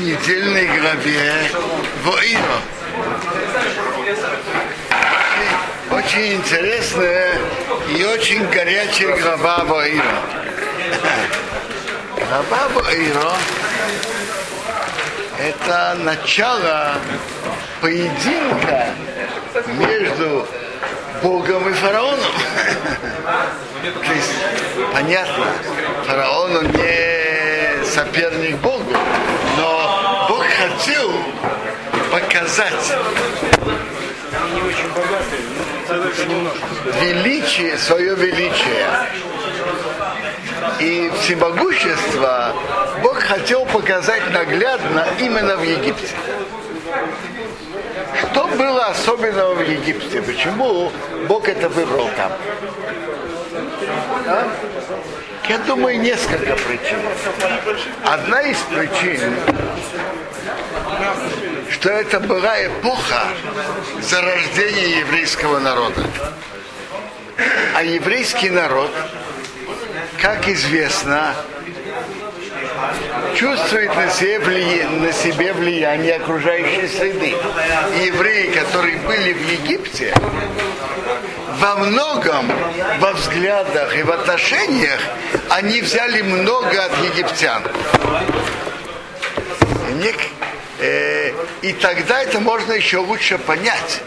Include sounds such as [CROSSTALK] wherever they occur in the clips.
в недельной главе Воино. Очень интересная и очень горячая глава Воино. Глава Воино это начало поединка между Богом и фараоном. [LAUGHS] То есть, понятно, фараон он не соперник Богу, но хотел показать величие, свое величие и всемогущество Бог хотел показать наглядно именно в Египте. Что было особенного в Египте? Почему Бог это выбрал там? Я думаю, несколько причин. Одна из причин, что это была эпоха зарождения еврейского народа. А еврейский народ, как известно, чувствует на себе, влия... на себе влияние окружающей среды. Евреи, которые были в Египте, во многом, во взглядах и в отношениях, они взяли много от египтян. Э, и тогда это можно еще лучше понять.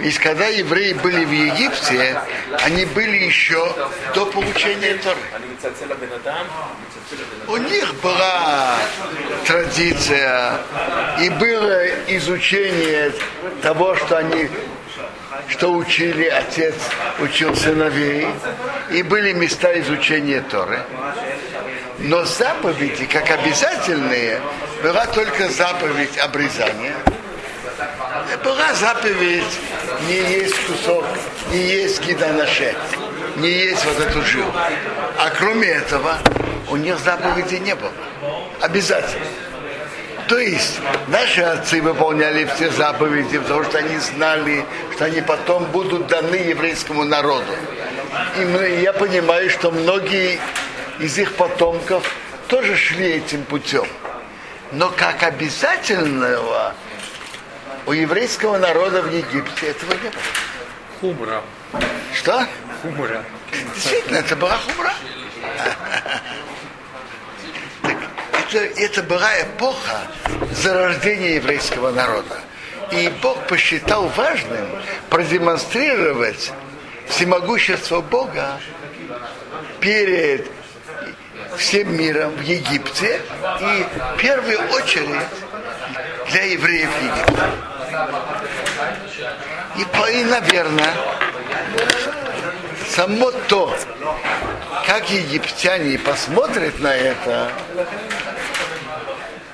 Ведь когда евреи были в Египте, они были еще до получения Торы. У них была традиция и было изучение того, что они что учили отец, учил сыновей, и были места изучения Торы. Но заповеди, как обязательные, была только заповедь обрезания. Была заповедь не есть кусок, не есть киданаше, не есть вот эту жилу. А кроме этого, у них заповеди не было. Обязательно. То есть наши отцы выполняли все заповеди, потому что они знали, что они потом будут даны еврейскому народу. И я понимаю, что многие из их потомков тоже шли этим путем. Но как обязательного у еврейского народа в Египте этого не было. Хумра. Что? Хумра. Действительно, это была хумра. это, это была эпоха зарождения еврейского народа. И Бог посчитал важным продемонстрировать всемогущество Бога перед всем миром в Египте и в первую очередь для евреев Египта. И, и наверное, само то, как египтяне посмотрят на это,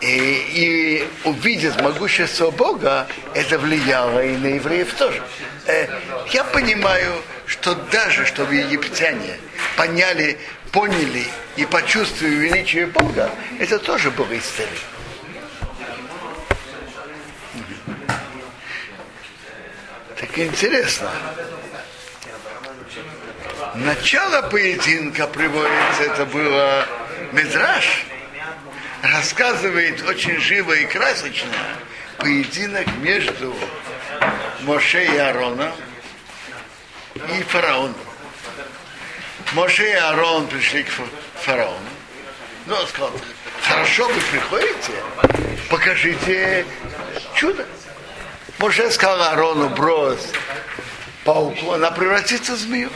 и, и увидят могущество Бога, это влияло и на евреев тоже. Э, я понимаю, что даже чтобы египтяне поняли, поняли и почувствовали величие Бога, это тоже было из цели. Так интересно. Начало поединка приводится, это было Медраж, рассказывает очень живо и красочно поединок между Моше и Аароном и фараоном. Моше и Аарон пришли к фараону. Ну, он сказал, хорошо, вы приходите, покажите чудо. Моше сказал Аарону, брось пауку, она превратится в змею.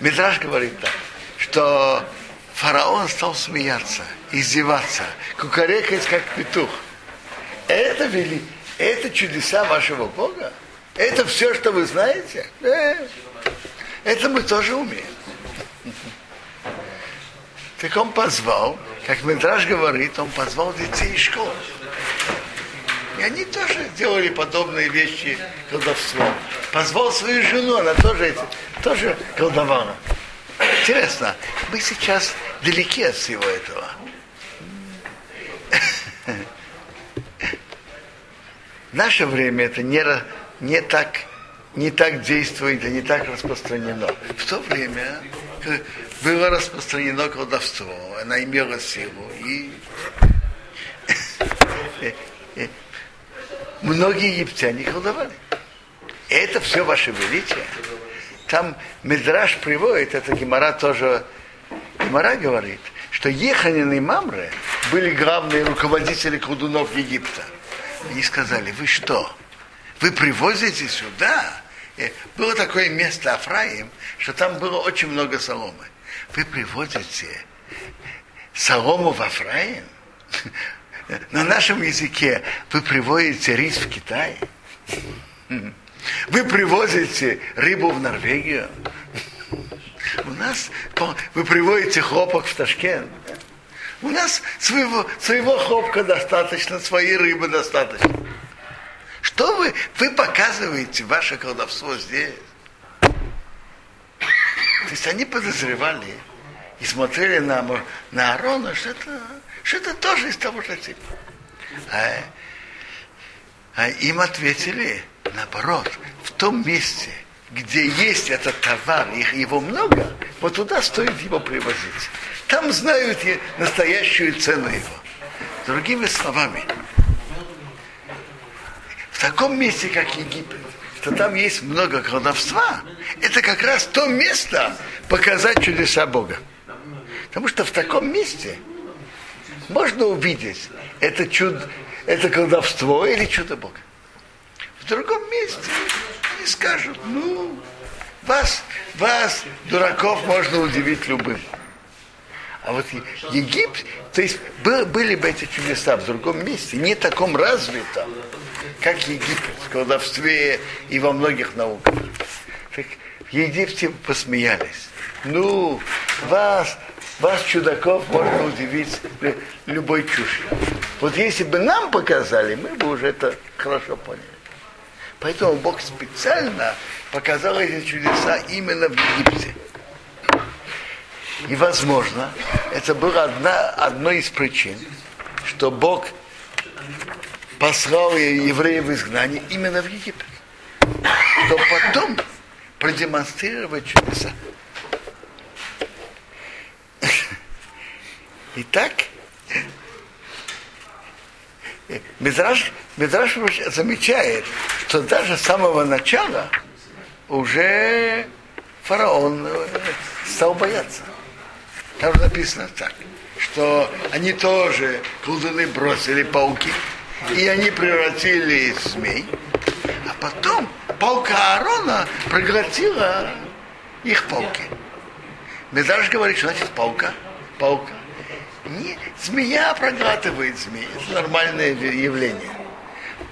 Мидраш говорит так, что фараон стал смеяться, издеваться, кукарекать как петух. Это вели, это чудеса вашего Бога? Это все, что вы знаете? Это мы тоже умеем. Так он позвал, как Медраж говорит, он позвал детей из школы. И они тоже делали подобные вещи колдовством. Позвал свою жену, она тоже, тоже колдовала. Интересно, мы сейчас далеки от всего этого. В [LAUGHS] наше время это не, не, так, не так действует и не так распространено. В то время было распространено колдовство, она имела силу, и многие египтяне колдовали. Это все ваше величие. Там Медраж приводит, это Гемора тоже, Гемора говорит, что Еханин и Мамре были главные руководители колдунов Египта. Они сказали, вы что, вы привозите сюда? И было такое место Афраим, что там было очень много соломы. Вы привозите солому в Афраим? [LAUGHS] На нашем языке вы привозите рис в Китай? Вы привозите рыбу в Норвегию? У нас вы приводите хлопок в Ташкент. У нас своего, своего хлопка достаточно, своей рыбы достаточно. Что вы, вы показываете ваше колдовство здесь? То есть они подозревали и смотрели на, на Арона, что это, что это тоже из того же типа. А, а им ответили, наоборот, в том месте, где есть этот товар, их его много, вот туда стоит его привозить. Там знают настоящую цену его. Другими словами, в таком месте, как Египет, что там есть много колдовства, это как раз то место показать чудеса Бога. Потому что в таком месте можно увидеть это чудо, это колдовство или чудо Бога. В другом месте они скажут, ну, вас, вас, дураков, можно удивить любым. А вот Египет, то есть были бы эти чудеса в другом месте, не таком развитом, как Египет, в колдовстве и во многих науках. Так в Египте посмеялись. Ну, вас, вас, чудаков, можно удивить любой чушью. Вот если бы нам показали, мы бы уже это хорошо поняли. Поэтому Бог специально показал эти чудеса именно в Египте. И, возможно, это было одна, одной из причин, что Бог послал евреев в изгнание именно в Египет. Но потом продемонстрировать чудеса. Итак, Медраж, Медраж замечает, что даже с самого начала уже фараон э, стал бояться. Там написано так, что они тоже колдуны бросили пауки, и они превратили в змей, а потом палка Аарона проглотила их палки. Медраж говорит, что значит палка? Палка. Не, змея проглатывает змей. Это нормальное явление.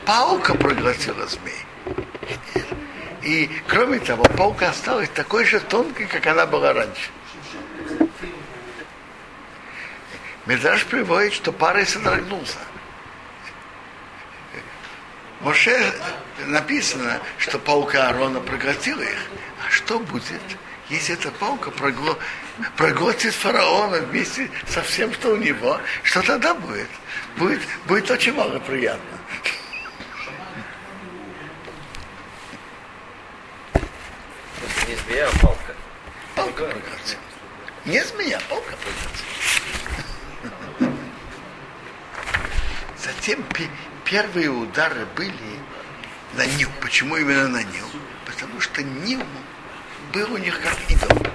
Паука проглотила змей. И кроме того, паука осталась такой же тонкой, как она была раньше. Медраж приводит, что пара содрогнулся. Моше написано, что паука Аарона проглотила их. А что будет, если эта паука прогло... проглотит фараона вместе со всем, что у него? Что тогда будет? Будет, будет очень мало приятно. Не змея, а палка. Палка проглотила. Не змея, палка проглотила. Затем первые удары были на Нил. Почему именно на Нил? Потому что Нил был у них как идол.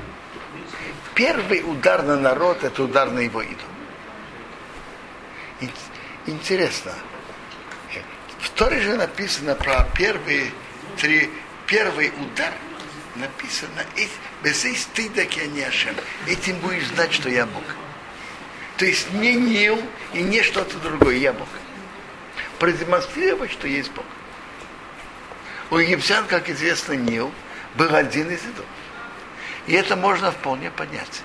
Первый удар на народ – это удар на его идол. Интересно. В Торе же написано про первые три, первый удар написано без стыда Этим будешь знать, что я Бог. То есть не Нил и не что-то другое, я Бог. Продемонстрировать, что есть Бог. У египтян, как известно, Нил был один из идолов. И это можно вполне понять.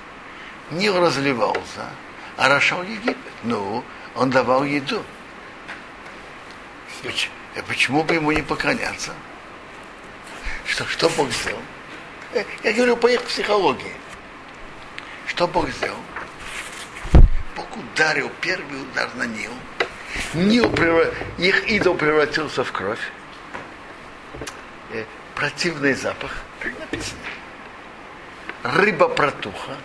Нил разливался, а Рашал Египет. Ну, он давал еду. Почему бы ему не поклоняться? Что, что Бог сделал? Я говорю по их психологии. Что Бог сделал? Бог ударил первый удар на Нил. Нил преврат... их идол превратился в кровь. Э, противный запах, написано. рыба протуха.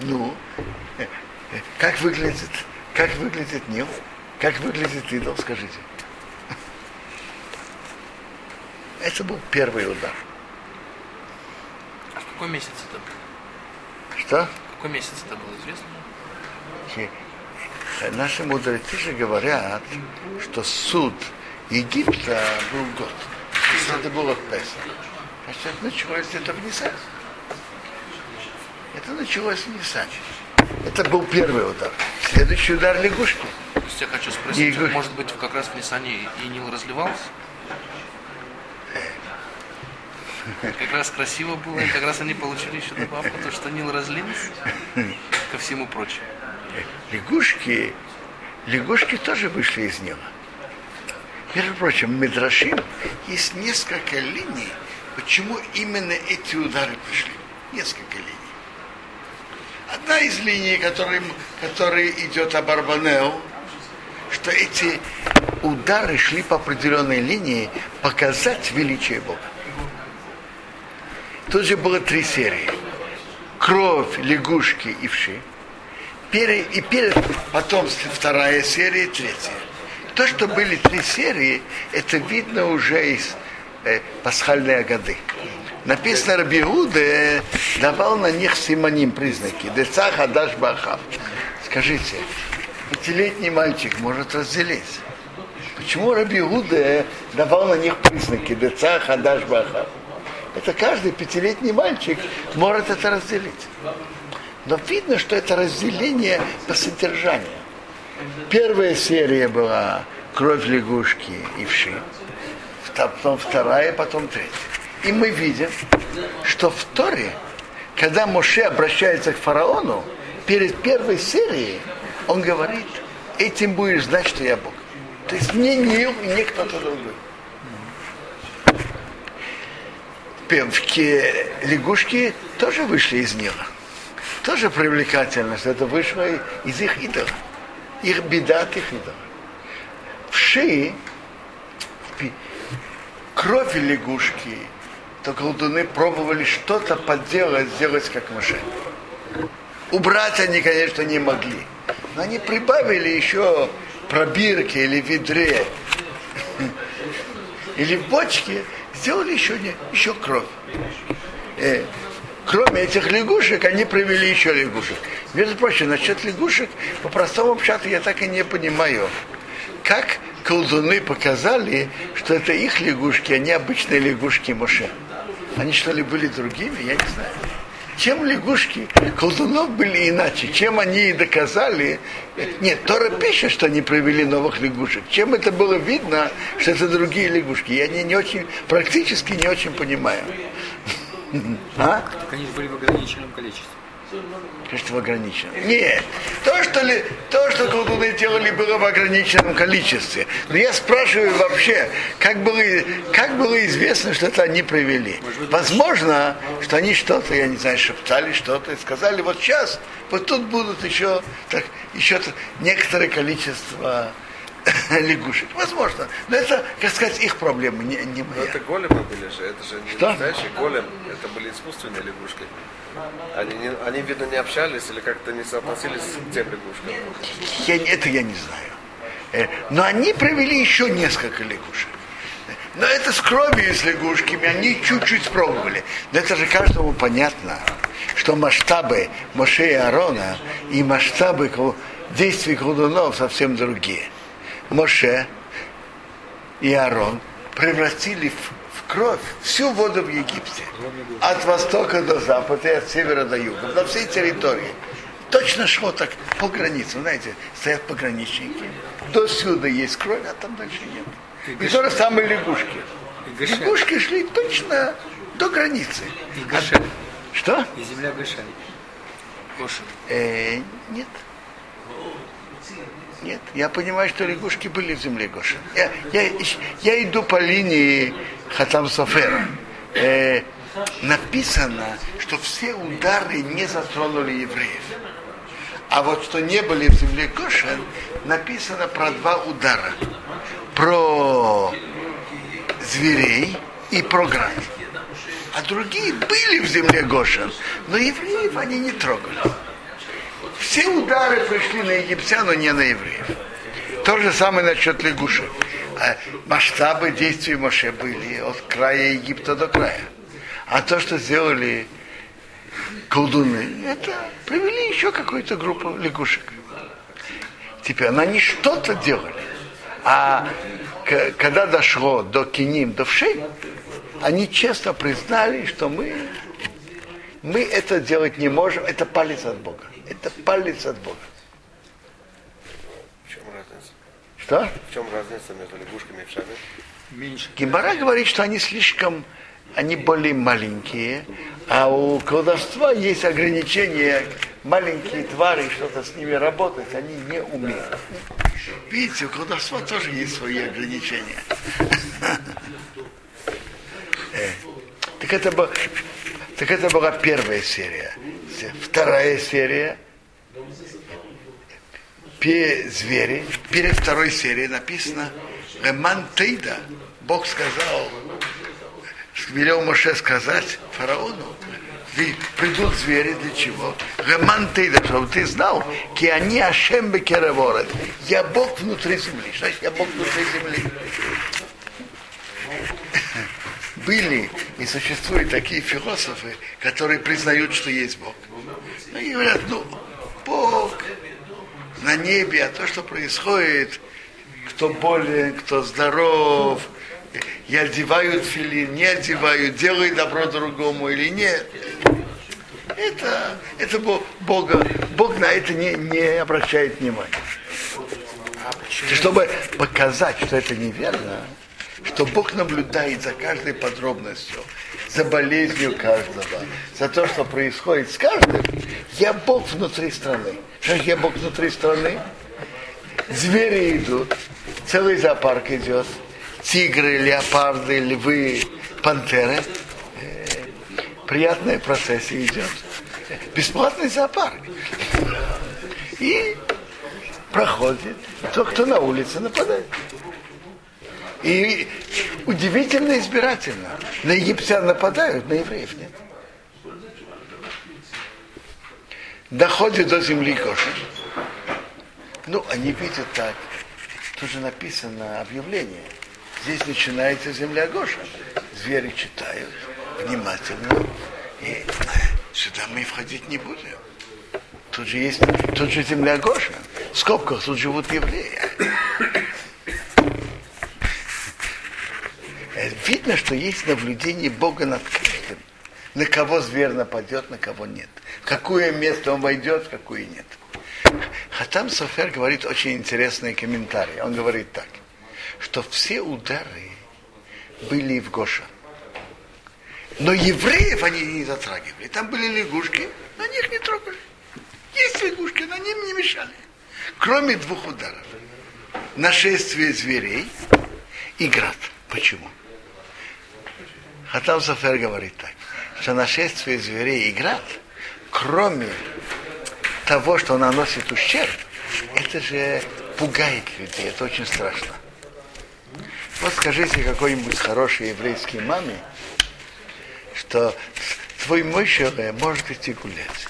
Ну, э, э, как выглядит, как выглядит Нил? Как выглядит идол, скажите. Это был первый удар. А в какой месяц это было? Что? В какой месяц это было известно? Наши мудрецы же говорят, что суд Египта был год. То это было в Песах. Значит, это началось где-то в Нисан. Это началось в Нисан. Это был первый удар. Следующий удар лягушки. То есть я хочу спросить, Игорь. может быть, как раз в Нисане и Нил разливался? [LAUGHS] Как раз красиво было, и как раз они получили еще добавку, то, что Нил разлился ко всему прочему. Лягушки, лягушки тоже вышли из него. Между прочим, Медрашим есть несколько линий, почему именно эти удары пришли. Несколько линий. Одна из линий, которая, которая идет об Арбанео, что эти удары шли по определенной линии показать величие Бога. Тут же было три серии. Кровь, лягушки и вши. Пере- и перед, потом вторая серия, третья. То, что были три серии, это видно уже из э, пасхальной годы. Написано, Рабиуде давал на них симоним признаки. Деца хадаш бахав. Скажите, пятилетний мальчик может разделить. Почему Рабиуде давал на них признаки? Деца хадаш бахав. Это каждый пятилетний мальчик может это разделить. Но видно, что это разделение по содержанию. Первая серия была кровь лягушки и вши. Потом вторая, потом третья. И мы видим, что в Торе, когда Моше обращается к фараону, перед первой серией он говорит, этим будешь знать, что я Бог. То есть не Нил и не кто-то другой. Певки, лягушки тоже вышли из Нила. Тоже привлекательно, что это вышло из их идола. Их беда от их идола. Вши, кровь лягушки, то колдуны пробовали что-то подделать, сделать как Моше. Убрать они, конечно, не могли. Но они прибавили еще пробирки или ведре, [LAUGHS] или в бочке, сделали еще, не, еще кровь. Э, кроме этих лягушек, они привели еще лягушек. Между прочим, насчет лягушек, по простому общаться я так и не понимаю. Как колдуны показали, что это их лягушки, а не обычные лягушки Моше. Они что ли были другими, я не знаю. Чем лягушки колдунов были иначе? Чем они и доказали? Нет, Тора пишет, что они привели новых лягушек. Чем это было видно, что это другие лягушки? Я не, не очень, практически не очень понимаю. А? Так они же были в ограниченном количестве. Конечно, в ограниченном. Нет, то, что, ли, то, что колдуны делали, было в ограниченном количестве. Но я спрашиваю вообще, как было, как было известно, что это они привели. Возможно, что они что-то, я не знаю, шептали что-то и сказали, вот сейчас, вот тут будут еще, так, еще некоторое количество [LAUGHS] лягушек. Возможно. Но это, как сказать, их проблема, не, не Но моя. это големы были же, это же не Что? настоящий голем, это были искусственные лягушки. Они, не, они, видно, не общались или как-то не соотносились к тем лягушкам. Я, это я не знаю. Э, Но они провели еще несколько лягушек. Но это с кровью и с лягушками, они чуть-чуть пробовали. Но это же каждому понятно, что масштабы Моше и Аарона и масштабы действий колдунов совсем другие. Моше и Аарон превратили в, в кровь всю воду в Египте. От востока до запада и от севера до юга. На всей территории. Точно шло так по границе. Знаете, стоят пограничники. До сюда есть кровь, а там дальше нет. И то же самое лягушки. Лягушки шли точно до границы. И Гошен. Что? И земля Гошен. Э, нет. Нет, я понимаю, что лягушки были в земле Гоша. Я, я, я иду по линии Хатам Софера. Э, написано, что все удары не затронули евреев. А вот что не были в земле Гошен, написано про два удара. Про зверей и про град. А другие были в земле Гошин, но евреев они не трогали. Все удары пришли на египтян, но не на евреев. То же самое насчет лягушек. А масштабы действий Моше были от края Египта до края. А то, что сделали колдуны, это привели еще какую-то группу лягушек. Теперь они что-то делали. А когда дошло до киним, до вшей, они честно признали, что мы, мы это делать не можем, это палец от Бога. Это палец от Бога. В чем разница? Что? В чем разница между лягушками и вшами? Меньше. Гимбара говорит, что они слишком, они более маленькие, а у колдовства есть ограничения, маленькие твари, что-то с ними работать, они не умеют. Видите, у колдовства тоже есть свои ограничения. Э, Так это, был- так это была первая серия. Вторая серия пе звери. Перед второй серией написано Реман Тейда. Бог сказал, велел Моше сказать фараону, «Ви- придут звери для чего? Реман Тейда, чтобы ты знал, ки они Ашем Бекераворот. Я Бог внутри земли. Что значит я Бог внутри земли? Были и существуют такие философы, которые признают, что есть Бог. Они говорят, ну, Бог на небе, а то, что происходит, кто болен, кто здоров, и одевают филин, не одевают, делают добро другому или нет. Это, это Бог, Бога, Бог на это не, не обращает внимания. Чтобы показать, что это неверно, что Бог наблюдает за каждой подробностью, за болезнью каждого, за то, что происходит с каждым, я Бог внутри страны. Что я Бог внутри страны? Звери идут, целый зоопарк идет, тигры, леопарды, львы, пантеры. Э, Приятная процессия идет. Бесплатный зоопарк. И проходит, тот, кто на улице нападает. И удивительно избирательно. На египтян нападают, на евреев нет. Доходит до земли Гошин. Ну, они видят так. Тут же написано объявление. Здесь начинается земля Гоша. Звери читают внимательно. И сюда мы входить не будем. Тут же есть, тут же земля Гоша. В скобках тут живут евреи. Видно, что есть наблюдение Бога над каждым. На кого зверь нападет, на кого нет. В какое место он войдет, в какое нет. Хатам Софер говорит очень интересные комментарии. Он говорит так, что все удары были в Гоша. Но евреев они не затрагивали. Там были лягушки, но они их не трогали. Есть лягушки, но они им не мешали. Кроме двух ударов. Нашествие зверей и град. Почему? Хатам Софер говорит так, что нашествие зверей и град, кроме того, что наносит ущерб, это же пугает людей, это очень страшно. Вот скажите какой-нибудь хорошей еврейской маме, что твой мощь может идти гулять.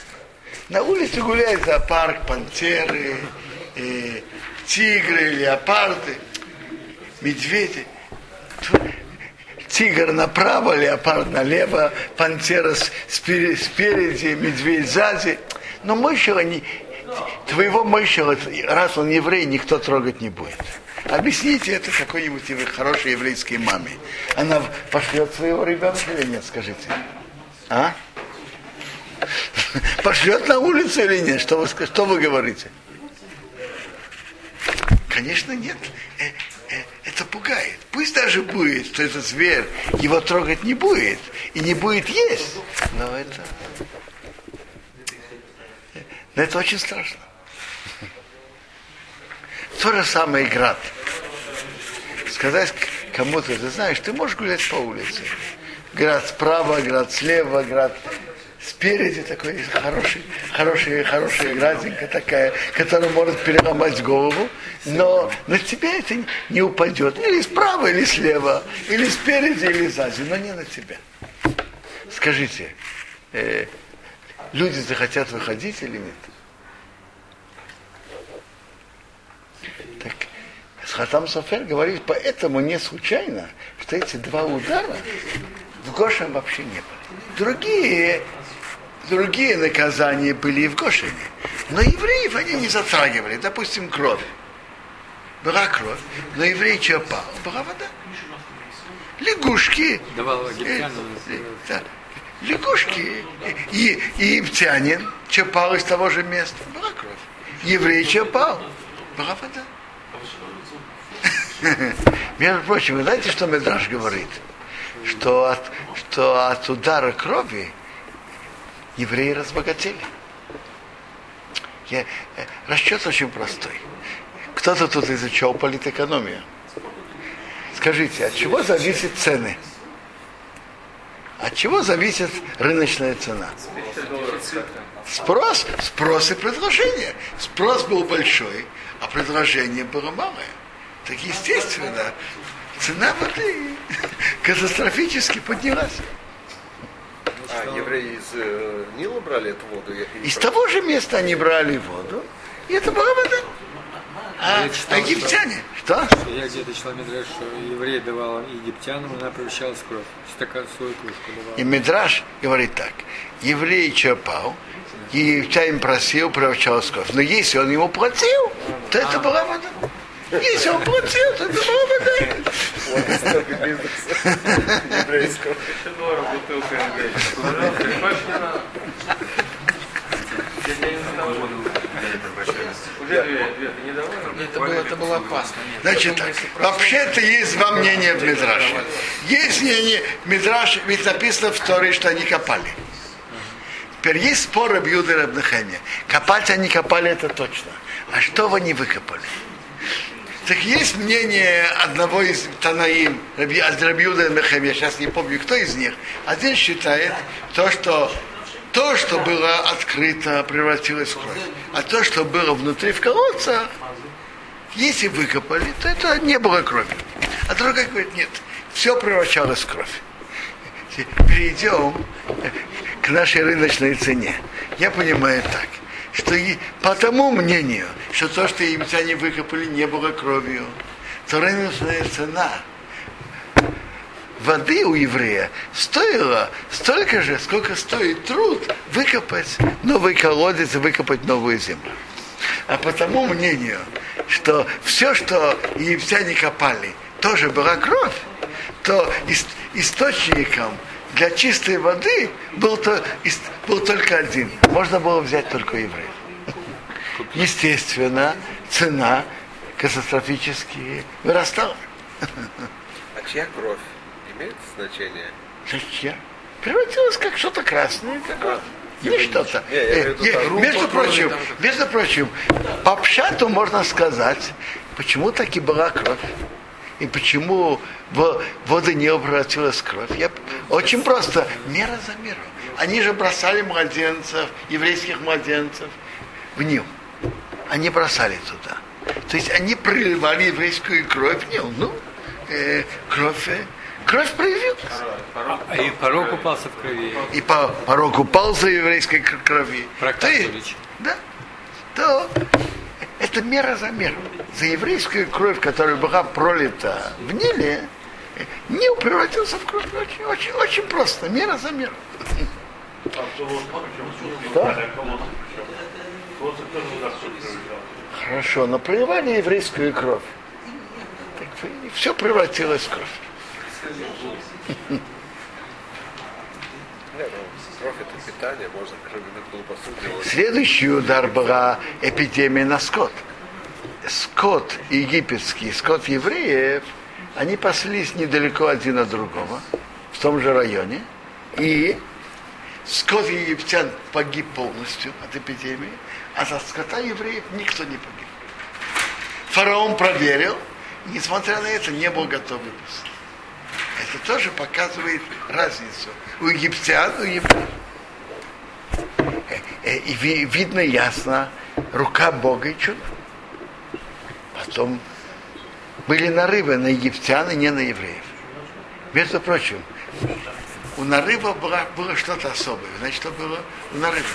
На улице гуляет зоопарк, пантеры, э, тигры, леопарды, медведи. Тигр направо, леопард налево, пантера спереди, медведь сзади. Но мощего не, твоего мощего, раз он еврей, никто трогать не будет. Объясните это какой-нибудь хорошей еврейской маме. Она пошлет своего ребенка или нет, скажите? А? [LAUGHS] Пошлет на улицу или нет? Что вы, что вы говорите? Конечно, нет. Это пугает. Пусть даже будет, что этот зверь его трогать не будет и не будет есть. Но это, но это очень страшно. То же самое и град. Сказать кому-то, ты знаешь, ты можешь гулять по улице. Град справа, град слева, град спереди такой хороший, хороший, хорошая градинка такая, которая может переломать голову, но на тебя это не упадет. Или справа, или слева, или спереди, или сзади, но не на тебя. Скажите, э, люди захотят выходить или нет? Так, Хатам Софер говорит, поэтому не случайно, что эти два удара в Гошем вообще не были. Другие, другие наказания были и в Гошине. Но евреев они не затрагивали. Допустим, кровь. Была кровь, но еврей что пал? Была вода. Лягушки. Давал египтянам. да, лягушки. И, и египтянин чапал из того же места. Была кровь. Еврей чапал. Была вода. [LAUGHS] Между прочим, вы знаете, что Медраж говорит? Что от, что от удара крови евреи разбогатели. Я, э, расчет очень простой. Кто-то тут изучал политэкономию. Скажите, от чего зависят цены? От чего зависит рыночная цена? Спрос, спрос и предложение. Спрос был большой, а предложение было малое. Так естественно, цена воды катастрофически поднялась. А, евреи из э, Нила брали эту воду? Я- Из того же места они брали воду, и это была вода. А, читал, а египтяне, что? Я где-то читал Мидраш, что еврей давал египтянам, она превращалась в кровь. Стакан свою кружку давал. И Мидраш говорит так, еврей черпал, египтянин просил, превращалась в кровь. Но если он ему платил, то это была вода. Если он платил, то это была вода. Еврейского. Это было, это было опасно. Нет, Значит вообще-то есть два мнения в Мидраше. Есть мнение, Мидраш, ведь написано в Торе, что они копали. Теперь есть спор об Юде и. Копать они копали, это точно. А что вы не выкопали? Так есть мнение одного из Танаим, от Рабиуда Рабнахеме, я сейчас не помню, кто из них. Один считает то, что то, что было открыто, превратилось в кровь. А то, что было внутри в колодцах, если выкопали, то это не было крови. А другой говорит, нет, все превращалось в кровь. Перейдем к нашей рыночной цене. Я понимаю так, что и по тому мнению, что то, что египтяне выкопали, не было кровью, то рыночная цена воды у еврея стоила столько же, сколько стоит труд выкопать новый колодец и выкопать новую землю. А по тому мнению, что все, что египтяне копали, тоже была кровь, то ис- источником для чистой воды был, то, был только один. Можно было взять только евреев. Естественно, цена катастрофически вырастала. А чья кровь имеет значение? Зачем? Превратилось как что-то красное. Как... Не что-то. Э, не, между прочим, между прочим, по пшату можно сказать, почему таки была кровь. И почему во- вода не превратилась в кровь. Я, очень просто. Мера за меру. Они же бросали младенцев, еврейских младенцев в Нил. Они бросали туда. То есть они проливали еврейскую кровь в Нил. Ну, э, кровь, э, кровь проявилась. А и порог упался в крови. и по порог упал за еврейской кр- крови. Прокатович. да, то это мера за меру. За еврейскую кровь, которая была пролита в Ниле, Нил превратился в кровь. Очень, очень, очень просто. Мера за меру. Что? Хорошо, но проливали еврейскую кровь. Так, все превратилось в кровь. Следующий удар была эпидемия на скот. Скот египетский, скот евреев, они паслись недалеко один от другого, в том же районе. И скот египтян погиб полностью от эпидемии, а за скота евреев никто не погиб. Фараон проверил, и, несмотря на это, не был готов выпустить. Это тоже показывает разницу у египтян у евреев. Э, э, и ви- видно ясно рука Бога и чудо. Потом были нарывы на египтян и не на евреев. Между прочим, у нарыва было, было что-то особое. Значит, что было у нарыва?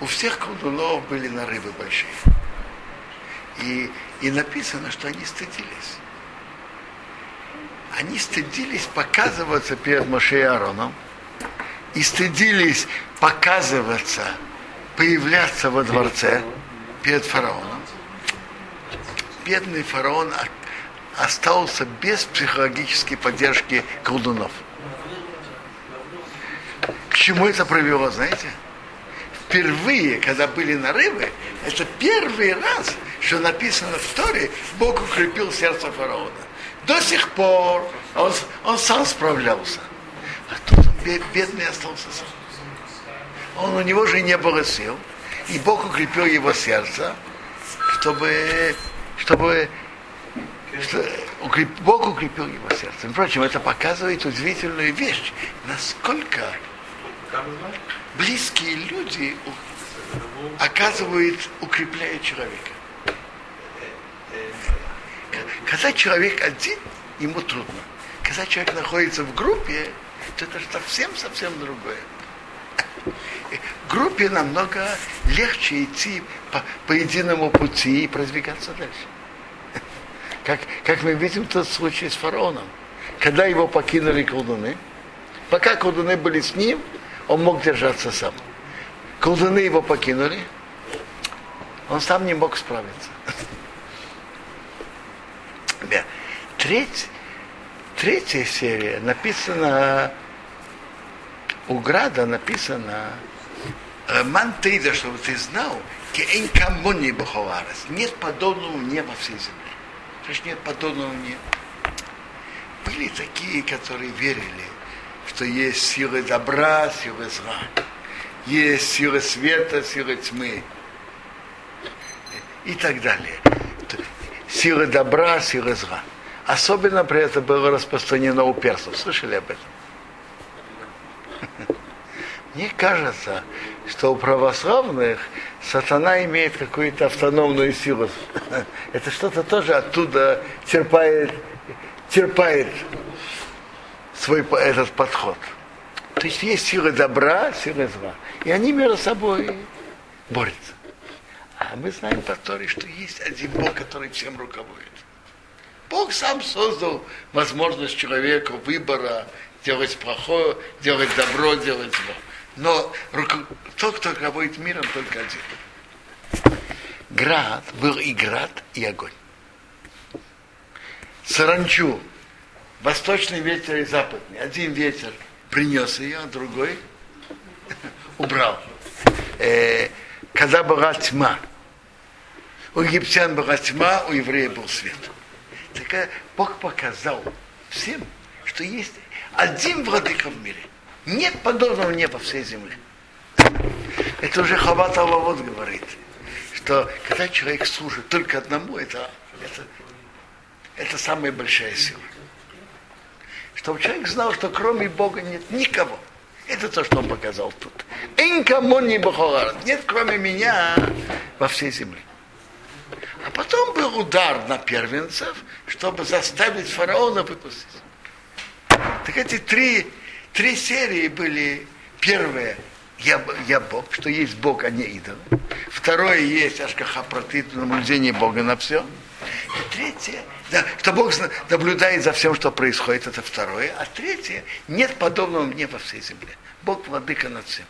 У всех колдунов были нарывы большие. И, и написано, что они стыдились. Они стыдились показываться перед Моше и Аароном. И стыдились показываться, появляться во дворце перед фараоном. Бедный фараон остался без психологической поддержки колдунов. К чему это привело, знаете? Впервые, когда были нарывы, это первый раз, что написано в Торе, Бог укрепил сердце фараона. До сих пор он, он сам справлялся. А тут бедный остался сам. Он, у него же не было сил. И Бог укрепил его сердце, чтобы, чтобы что укреп, Бог укрепил его сердце. Впрочем, это показывает удивительную вещь, насколько близкие люди оказывают, укрепляют человека. Когда человек один, ему трудно. Когда человек находится в группе, то это совсем-совсем другое. В группе намного легче идти по, по единому пути и продвигаться дальше. Как, как мы видим тот случай с фараоном. Когда его покинули колдуны, пока колдуны были с ним, он мог держаться сам. Колдуны его покинули, он сам не мог справиться. Треть, третья серия написана у Града написано Ман Тейда, чтобы ты знал, нет подобного мне во всей земле. Значит, нет подобного мне. Были такие, которые верили, что есть силы добра, силы зла. Есть силы света, силы тьмы. И так далее. Силы добра, силы зла. Особенно при этом было распространено у персов. Слышали об этом? Мне кажется, что у православных сатана имеет какую-то автономную силу. [LAUGHS] Это что-то тоже оттуда черпает, черпает свой этот подход. То есть есть сила добра, сила зла. И они между собой борются. А мы знаем по Торе, что есть один Бог, который всем руководит. Бог сам создал возможность человеку выбора, делать плохое, делать добро, делать зло. Но тот, кто руководит миром, только один. Град был и град, и огонь. Саранчу, восточный ветер и западный. Один ветер принес ее, а другой [LAUGHS] убрал. Э, когда была тьма, у египтян была тьма, у евреев был свет. Так э, Бог показал всем, что есть один владыка в мире. Нет подобного неба всей земле. Это уже Хават Алавод говорит, что когда человек служит только одному, это, это, это самая большая сила. Чтобы человек знал, что кроме Бога нет никого. Это то, что он показал тут. Никому не Нет, кроме меня во всей земле. А потом был удар на первенцев, чтобы заставить фараона выпустить. Так эти три, три серии были первые я, я Бог, что есть Бог, а не идол. Второе есть Ашкаха протит, наблюдение Бога на все. И третье, да, что Бог наблюдает за всем, что происходит, это второе. А третье, нет подобного мне во всей земле. Бог владыка над всем.